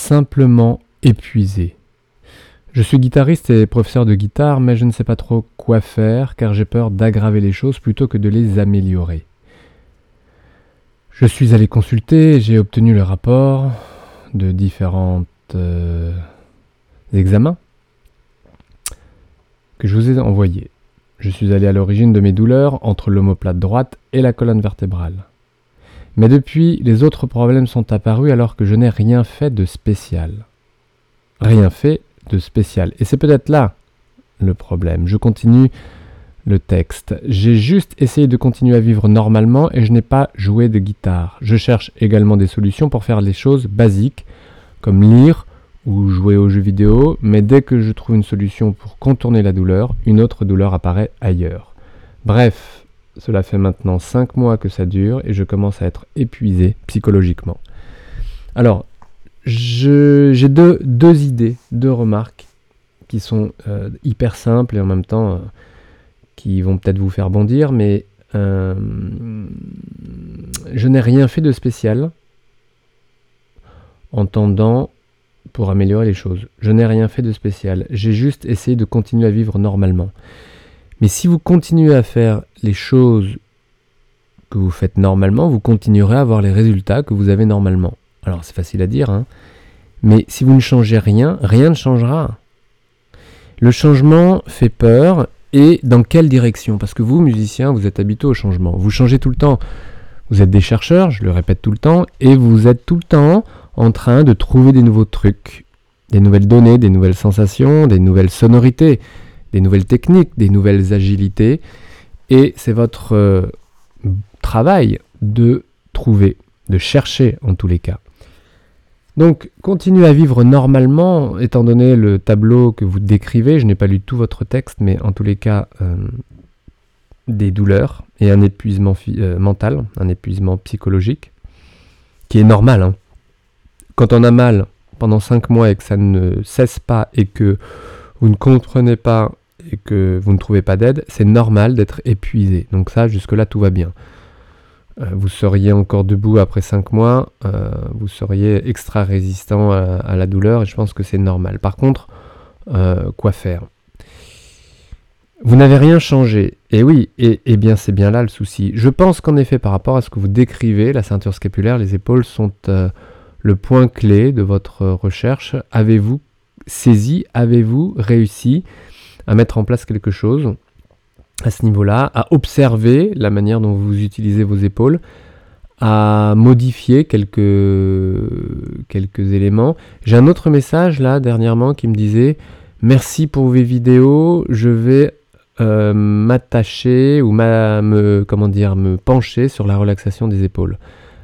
simplement épuisé. Je suis guitariste et professeur de guitare, mais je ne sais pas trop quoi faire car j'ai peur d'aggraver les choses plutôt que de les améliorer. Je suis allé consulter, j'ai obtenu le rapport de différents euh, examens que je vous ai envoyés. Je suis allé à l'origine de mes douleurs entre l'omoplate droite et la colonne vertébrale. Mais depuis, les autres problèmes sont apparus alors que je n'ai rien fait de spécial. Rien fait de spécial. Et c'est peut-être là le problème. Je continue le texte. J'ai juste essayé de continuer à vivre normalement et je n'ai pas joué de guitare. Je cherche également des solutions pour faire les choses basiques, comme lire ou jouer aux jeux vidéo, mais dès que je trouve une solution pour contourner la douleur, une autre douleur apparaît ailleurs. Bref, cela fait maintenant 5 mois que ça dure et je commence à être épuisé psychologiquement. Alors, j'ai deux, idées, deux remarques qui sont euh, hyper simples et en même temps euh, qui vont peut-être vous faire bondir, mais euh, je n'ai rien fait de spécial en tendant pour améliorer les choses. Je n'ai rien fait de spécial. J'ai juste essayé de continuer à vivre normalement. Mais si vous continuez à faire les choses que vous faites normalement, vous continuerez à avoir les résultats que vous avez normalement. Alors c'est facile à dire, hein mais si vous ne changez rien, rien ne changera. Le changement fait peur et dans quelle direction? Parce que vous, musiciens, vous êtes habitués au changement. Vous changez tout le temps. Vous êtes des chercheurs, je le répète tout le temps, et vous êtes tout le temps en train de trouver des nouveaux trucs, des nouvelles données, des nouvelles sensations, des nouvelles sonorités, des nouvelles techniques, des nouvelles agilités. Et c'est votre euh, travail de trouver, de chercher en tous les cas. Donc, continuez à vivre normalement, étant donné le tableau que vous décrivez. Je n'ai pas lu tout votre texte, mais en tous les cas, euh, des douleurs et un épuisement euh, mental, un épuisement psychologique, qui est normal. Hein. Quand on a mal pendant 5 mois et que ça ne cesse pas et que vous ne comprenez pas et que vous ne trouvez pas d'aide, c'est normal d'être épuisé. Donc ça, jusque-là, tout va bien. Euh, vous seriez encore debout après 5 mois, euh, vous seriez extra résistant à, la douleur et je pense que c'est normal. Par contre, euh, quoi faire? Vous n'avez rien changé. Et oui, et, bien c'est bien là le souci. Je pense qu'en effet, par rapport à ce que vous décrivez, la ceinture scapulaire, les épaules sont le point clé de votre recherche. Avez-vous saisi, avez-vous réussi? À mettre en place quelque chose à ce niveau-là, à observer la manière dont vous utilisez vos épaules, à modifier quelques, quelques éléments. J'ai un autre message là dernièrement qui me disait merci pour vos vidéos, je vais euh, m'attacher ou me, comment dire, me pencher sur la relaxation des épaules.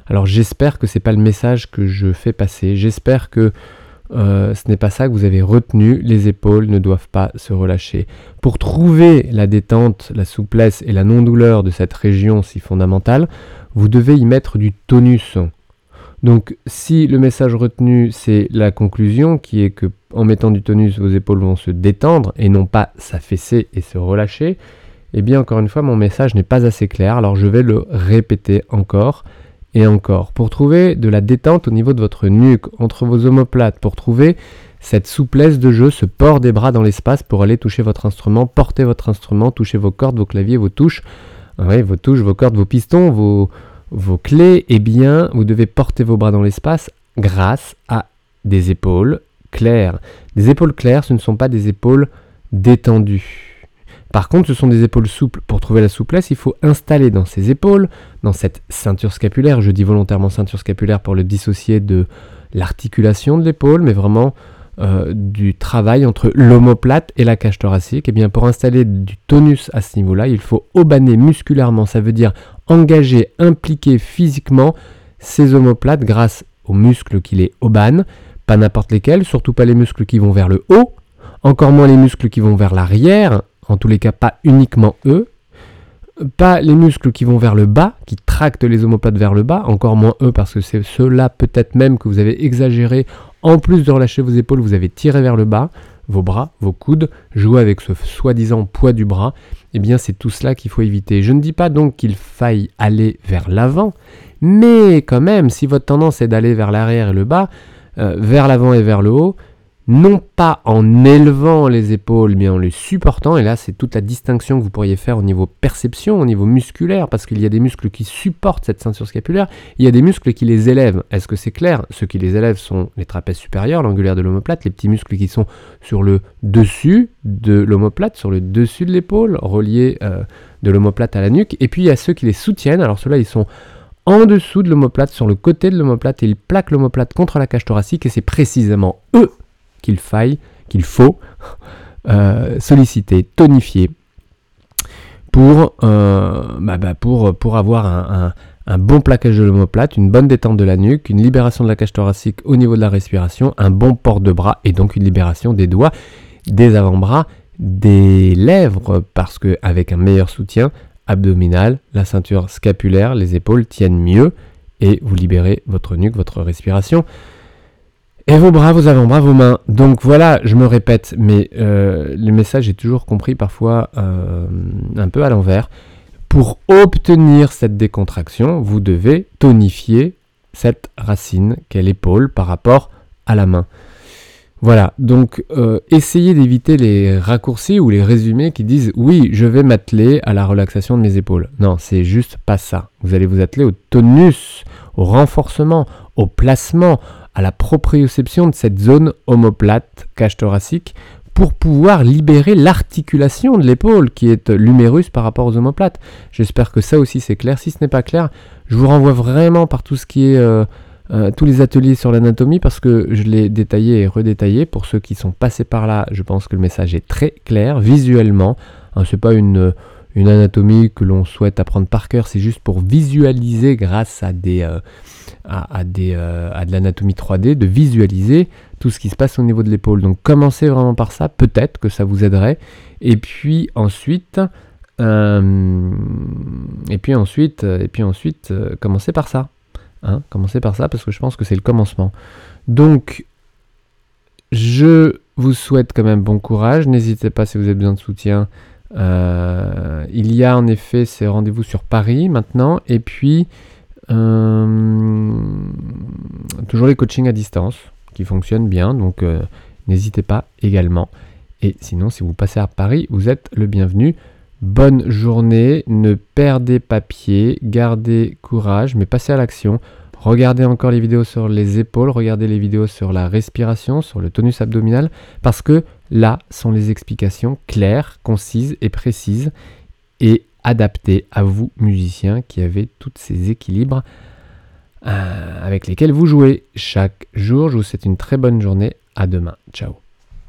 Alors j'espère que ce n'est pas le message que je fais passer, j'espère que euh, ce n'est pas ça que vous avez retenu, les épaules ne doivent pas se relâcher. Pour trouver la détente, la souplesse et la non-douleur de cette région si fondamentale, vous devez y mettre du tonus. Donc si le message retenu c'est la conclusion qui est que en mettant du tonus vos épaules vont se détendre et non pas s'affaisser et se relâcher, eh bien encore une fois mon message n'est pas assez clair alors je vais le répéter encore et encore. Pour trouver de la détente au niveau de votre nuque, entre vos omoplates, pour trouver cette souplesse de jeu, ce port des bras dans l'espace pour aller toucher votre instrument, porter votre instrument, toucher vos cordes, vos claviers, vos touches, vos touches, vos cordes, vos pistons, vos, vos clés, eh bien, vous devez porter vos bras dans l'espace grâce à des épaules claires. Des épaules claires, ce ne sont pas des épaules détendues. Par contre, ce sont des épaules souples. Pour trouver la souplesse, il faut installer dans ces épaules, dans cette ceinture scapulaire, je dis volontairement ceinture scapulaire pour le dissocier de l'articulation de l'épaule, mais vraiment euh, du travail entre l'omoplate et la cage thoracique. Et eh bien pour installer du tonus à ce niveau-là, il faut obaner musculairement, ça veut dire engager, impliquer physiquement ces omoplates grâce aux muscles qui les obanent, pas n'importe lesquels, surtout pas les muscles qui vont vers le haut, encore moins les muscles qui vont vers l'arrière, en tous les cas pas uniquement eux, pas les muscles qui vont vers le bas, qui tractent les omoplates vers le bas, encore moins eux parce que c'est ceux-là peut-être même que vous avez exagéré, en plus de relâcher vos épaules, vous avez tiré vers le bas, vos bras, vos coudes, jouer avec ce soi-disant poids du bras, eh bien c'est tout cela qu'il faut éviter. Je ne dis pas donc qu'il faille aller vers l'avant, mais quand même, si votre tendance est d'aller vers l'arrière et le bas, euh, vers l'avant et vers le haut, non pas en élevant les épaules, mais en les supportant. Et là, c'est toute la distinction que vous pourriez faire au niveau perception, au niveau musculaire, parce qu'il y a des muscles qui supportent cette ceinture scapulaire, il y a des muscles qui les élèvent. Est-ce que c'est clair? Ceux qui les élèvent sont les trapèzes supérieurs, l'angulaire de l'omoplate, les petits muscles qui sont sur le dessus de l'omoplate, sur le dessus de l'épaule, reliés euh, de l'omoplate à la nuque. Et puis il y a ceux qui les soutiennent. Alors ceux-là, ils sont en dessous de l'omoplate, sur le côté de l'omoplate, et ils plaquent l'omoplate contre la cage thoracique, et c'est précisément eux qu'il faille, qu'il faut euh, solliciter, tonifier pour, euh, bah, bah, avoir un, un, bon plaquage de l'omoplate, une bonne détente de la nuque, une libération de la cage thoracique au niveau de la respiration, un bon port de bras et donc une libération des doigts, des avant-bras, des lèvres, parce qu'avec un meilleur soutien abdominal, la ceinture scapulaire, les épaules tiennent mieux et vous libérez votre nuque, votre respiration. Et vos bras, vos avant-bras, vos mains. Donc voilà, je me répète, mais euh, le message est toujours compris parfois euh, un peu à l'envers. Pour obtenir cette décontraction, vous devez tonifier cette racine qu'est l'épaule par rapport à la main. Voilà, donc euh, essayez d'éviter les raccourcis ou les résumés qui disent oui, je vais m'atteler à la relaxation de mes épaules. Non, c'est juste pas ça. Vous allez vous atteler au tonus, au renforcement, au placement, à la proprioception de cette zone omoplate, cage thoracique, pour pouvoir libérer l'articulation de l'épaule qui est l'humérus par rapport aux omoplates. J'espère que ça aussi c'est clair. Si ce n'est pas clair, je vous renvoie vraiment par tout ce qui est euh, euh, tous les ateliers sur l'anatomie parce que je l'ai détaillé et redétaillé. Pour ceux qui sont passés par là, je pense que le message est très clair visuellement. Hein, c'est pas une une anatomie que l'on souhaite apprendre par cœur, c'est juste pour visualiser grâce à des, euh, à, des, euh, à de l'anatomie 3D, de visualiser tout ce qui se passe au niveau de l'épaule. Donc commencez vraiment par ça, peut-être que ça vous aiderait. Et puis ensuite, euh, et puis ensuite, et puis ensuite, commencez par ça. Hein, commencez par ça parce que je pense que c'est le commencement. Donc, je vous souhaite quand même bon courage. N'hésitez pas si vous avez besoin de soutien euh, il y a en effet ces rendez-vous sur Paris maintenant, et puis euh, toujours les coachings à distance qui fonctionnent bien, donc euh, n'hésitez pas également. Et sinon, si vous passez à Paris, vous êtes le bienvenu. Bonne journée, ne perdez pas pied, gardez courage, mais passez à l'action. Regardez encore les vidéos sur les épaules, regardez les vidéos sur la respiration, sur le tonus abdominal, parce que là sont les explications claires, concises et précises, et adaptées à vous, musiciens, qui avez tous ces équilibres euh, avec lesquels vous jouez chaque jour. Je vous souhaite une très bonne journée. À demain. Ciao.